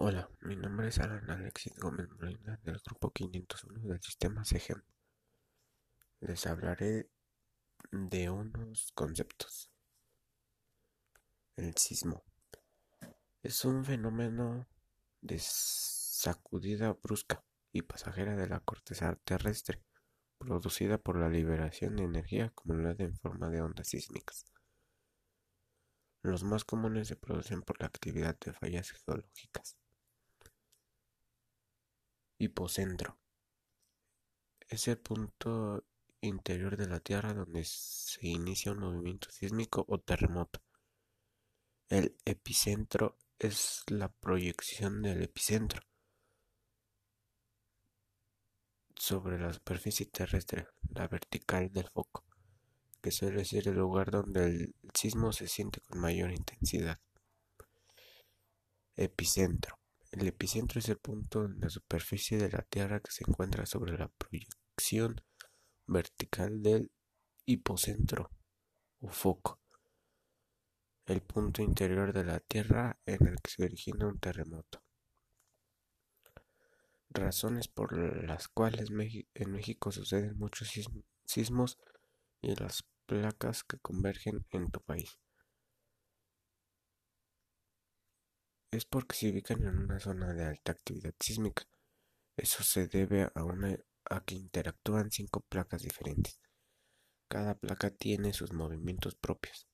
Hola, mi nombre es Alan Alexis Gómez Molina del grupo 501 del sistema SEGEM. Les hablaré de unos conceptos. El sismo es un fenómeno de sacudida brusca y pasajera de la corteza terrestre, producida por la liberación de energía acumulada en forma de ondas sísmicas. Los más comunes se producen por la actividad de fallas geológicas. Hipocentro es el punto interior de la Tierra donde se inicia un movimiento sísmico o terremoto. El epicentro es la proyección del epicentro sobre la superficie terrestre, la vertical del foco, que suele ser el lugar donde el sismo se siente con mayor intensidad. Epicentro el epicentro es el punto en la superficie de la Tierra que se encuentra sobre la proyección vertical del hipocentro o foco, el punto interior de la Tierra en el que se origina un terremoto. Razones por las cuales en México suceden muchos sismos y las placas que convergen en tu país. Es porque se ubican en una zona de alta actividad sísmica. Eso se debe a, que interactúan cinco placas diferentes. Cada placa tiene sus movimientos propios.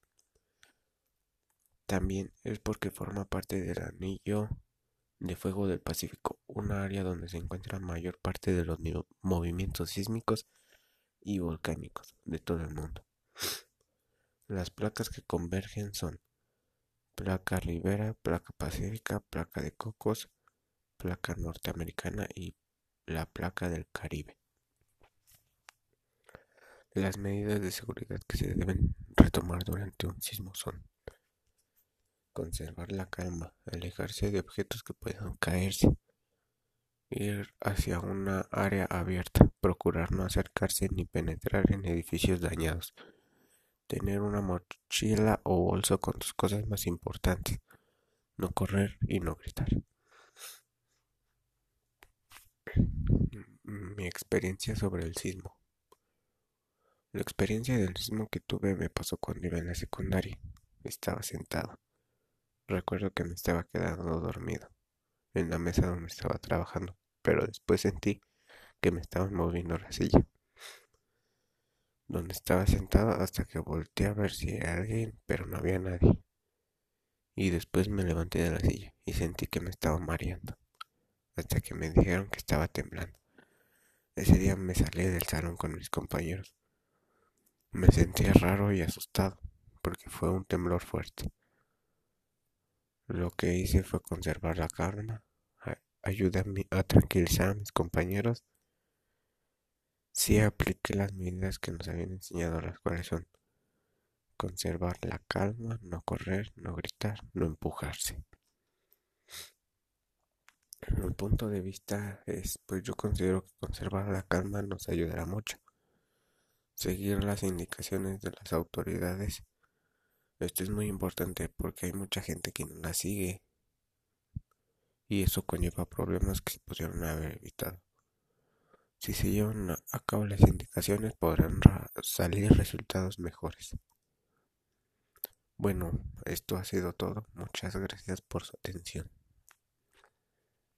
También es porque forma parte del anillo de fuego del Pacífico, una área donde se encuentra mayor parte de los movimientos sísmicos y volcánicos de todo el mundo. Las placas que convergen son placa Ribera, placa Pacífica, placa de Cocos, placa norteamericana y la placa del Caribe. Las medidas de seguridad que se deben retomar durante un sismo son conservar la calma, alejarse de objetos que puedan caerse, ir hacia una área abierta, procurar no acercarse ni penetrar en edificios dañados, tener una mochila o bolso con tus cosas más importantes, no correr y no gritar. Mi experiencia sobre el sismo. La experiencia del sismo que tuve me pasó cuando iba en la secundaria. Estaba sentado. Recuerdo que me estaba quedando dormido en la mesa donde estaba trabajando, pero después sentí que me estaban moviendo la silla donde estaba sentado hasta que volteé a ver si era alguien, pero no había nadie. Y después me levanté de la silla y sentí que me estaba mareando, hasta que me dijeron que estaba temblando. Ese día me salí del salón con mis compañeros. Me sentía raro y asustado, porque fue un temblor fuerte. Lo que hice fue conservar la calma, ayudar a tranquilizar a mis compañeros Sí apliqué las medidas que nos habían enseñado, las cuales son conservar la calma, no correr, no gritar, no empujarse. Mi punto de vista es, pues yo considero que conservar la calma nos ayudará mucho. Seguir las indicaciones de las autoridades. Esto es muy importante porque hay mucha gente que no las sigue y eso conlleva problemas que se pudieron haber evitado. Si se llevan a cabo las indicaciones podrán salir resultados mejores. Bueno, esto ha sido todo. Muchas gracias por su atención.